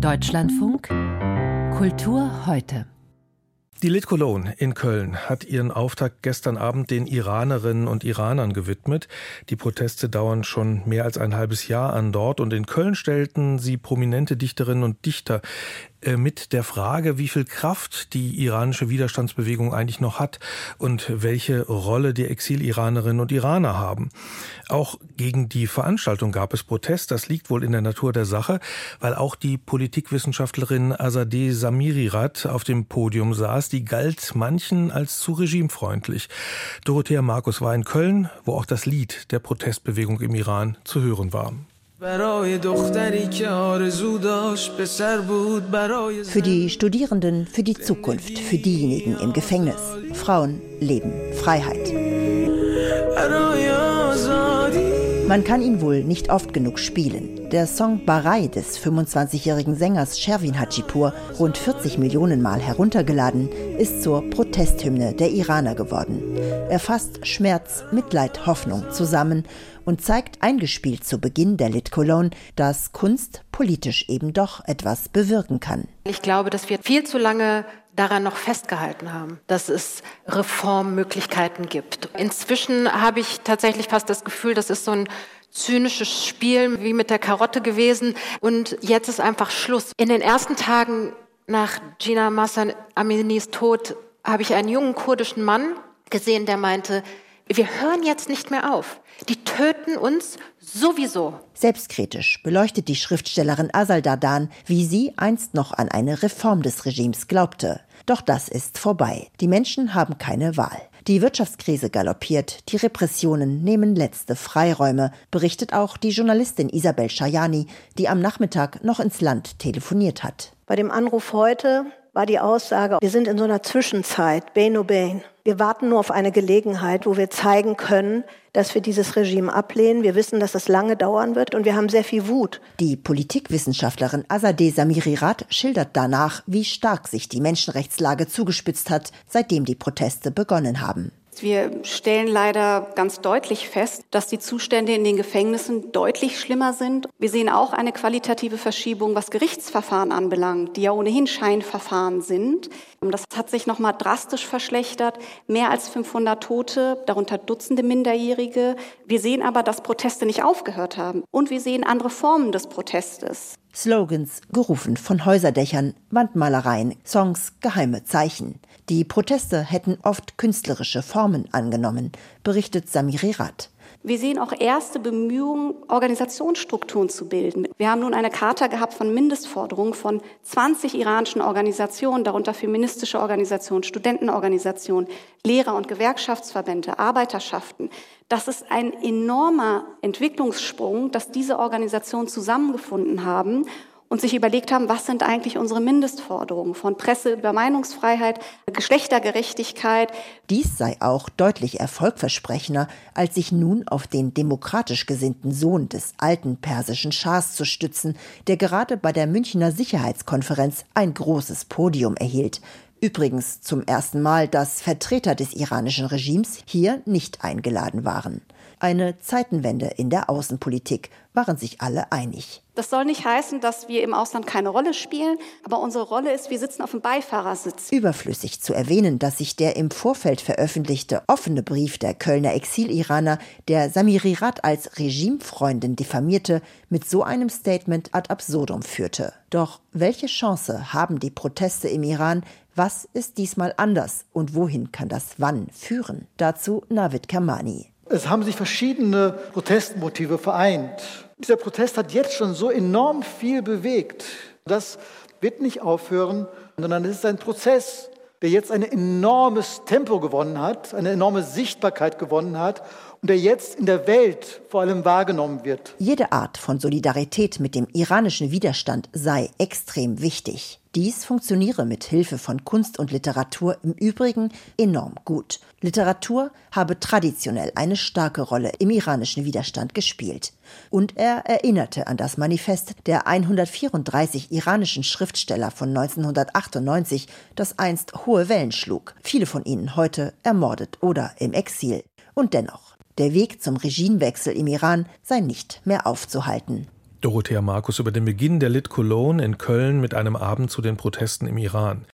Deutschlandfunk Kultur heute. Die Lit Cologne in Köln hat ihren Auftakt gestern Abend den Iranerinnen und Iranern gewidmet. Die Proteste dauern schon mehr als ein halbes Jahr an dort und in Köln stellten sie prominente Dichterinnen und Dichter mit der Frage, wie viel Kraft die iranische Widerstandsbewegung eigentlich noch hat und welche Rolle die Exil-Iranerinnen und Iraner haben. Auch gegen die Veranstaltung gab es Protest. Das liegt wohl in der Natur der Sache, weil auch die Politikwissenschaftlerin Azadeh Samirirat auf dem Podium saß. Die galt manchen als zu regimefreundlich. Dorothea Markus war in Köln, wo auch das Lied der Protestbewegung im Iran zu hören war. Für die Studierenden, für die Zukunft, für diejenigen im Gefängnis. Frauen, Leben, Freiheit. Man kann ihn wohl nicht oft genug spielen. Der Song Barai des 25-jährigen Sängers Sherwin Hajipur, rund 40 Millionen Mal heruntergeladen, ist zur Protesthymne der Iraner geworden. Er fasst Schmerz, Mitleid, Hoffnung zusammen und zeigt eingespielt zu Beginn der Lit Cologne, dass Kunst politisch eben doch etwas bewirken kann. Ich glaube, dass wir viel zu lange daran noch festgehalten haben, dass es Reformmöglichkeiten gibt. Inzwischen habe ich tatsächlich fast das Gefühl, das ist so ein zynisches Spiel wie mit der Karotte gewesen und jetzt ist einfach Schluss. In den ersten Tagen nach Gina Massan Aminis Tod habe ich einen jungen kurdischen Mann gesehen, der meinte, wir hören jetzt nicht mehr auf. Die töten uns sowieso. Selbstkritisch beleuchtet die Schriftstellerin Asal Dardan, wie sie einst noch an eine Reform des Regimes glaubte. Doch das ist vorbei. Die Menschen haben keine Wahl. Die Wirtschaftskrise galoppiert, die Repressionen nehmen letzte Freiräume, berichtet auch die Journalistin Isabel Schajani, die am Nachmittag noch ins Land telefoniert hat. Bei dem Anruf heute war die Aussage, wir sind in so einer Zwischenzeit, Bain Bain. Wir warten nur auf eine Gelegenheit, wo wir zeigen können, dass wir dieses Regime ablehnen. Wir wissen, dass es lange dauern wird und wir haben sehr viel Wut. Die Politikwissenschaftlerin Azadeh Samirirat schildert danach, wie stark sich die Menschenrechtslage zugespitzt hat, seitdem die Proteste begonnen haben. Wir stellen leider ganz deutlich fest, dass die Zustände in den Gefängnissen deutlich schlimmer sind. Wir sehen auch eine qualitative Verschiebung, was Gerichtsverfahren anbelangt, die ja ohnehin Scheinverfahren sind. Das hat sich nochmal drastisch verschlechtert. Mehr als 500 Tote, darunter Dutzende Minderjährige. Wir sehen aber, dass Proteste nicht aufgehört haben. Und wir sehen andere Formen des Protestes. Slogans, gerufen von Häuserdächern, Wandmalereien, Songs, geheime Zeichen. Die Proteste hätten oft künstlerische Formen angenommen, berichtet Samiri Rat. Wir sehen auch erste Bemühungen, Organisationsstrukturen zu bilden. Wir haben nun eine Charta gehabt von Mindestforderungen von 20 iranischen Organisationen, darunter feministische Organisationen, Studentenorganisationen, Lehrer- und Gewerkschaftsverbände, Arbeiterschaften. Das ist ein enormer Entwicklungssprung, dass diese Organisationen zusammengefunden haben und sich überlegt haben, was sind eigentlich unsere Mindestforderungen von Presse über Meinungsfreiheit, Geschlechtergerechtigkeit. Dies sei auch deutlich erfolgversprechender, als sich nun auf den demokratisch gesinnten Sohn des alten persischen Schahs zu stützen, der gerade bei der Münchner Sicherheitskonferenz ein großes Podium erhielt. Übrigens zum ersten Mal, dass Vertreter des iranischen Regimes hier nicht eingeladen waren. Eine Zeitenwende in der Außenpolitik waren sich alle einig. Das soll nicht heißen, dass wir im Ausland keine Rolle spielen, aber unsere Rolle ist, wir sitzen auf dem Beifahrersitz. Überflüssig zu erwähnen, dass sich der im Vorfeld veröffentlichte offene Brief der Kölner Exil-Iraner, der Samiri Rat als Regimefreundin diffamierte, mit so einem Statement ad absurdum führte. Doch welche Chance haben die Proteste im Iran? Was ist diesmal anders und wohin kann das Wann führen? Dazu Navid Kermani. Es haben sich verschiedene Protestmotive vereint. Dieser Protest hat jetzt schon so enorm viel bewegt. Das wird nicht aufhören, sondern es ist ein Prozess, der jetzt ein enormes Tempo gewonnen hat, eine enorme Sichtbarkeit gewonnen hat und der jetzt in der Welt vor allem wahrgenommen wird. Jede Art von Solidarität mit dem iranischen Widerstand sei extrem wichtig. Dies funktioniere mit Hilfe von Kunst und Literatur im Übrigen enorm gut. Literatur habe traditionell eine starke Rolle im iranischen Widerstand gespielt. Und er erinnerte an das Manifest der 134 iranischen Schriftsteller von 1998, das einst hohe Wellen schlug, viele von ihnen heute ermordet oder im Exil. Und dennoch, der Weg zum Regimewechsel im Iran sei nicht mehr aufzuhalten. Dorothea Markus über den Beginn der Lit Cologne in Köln mit einem Abend zu den Protesten im Iran.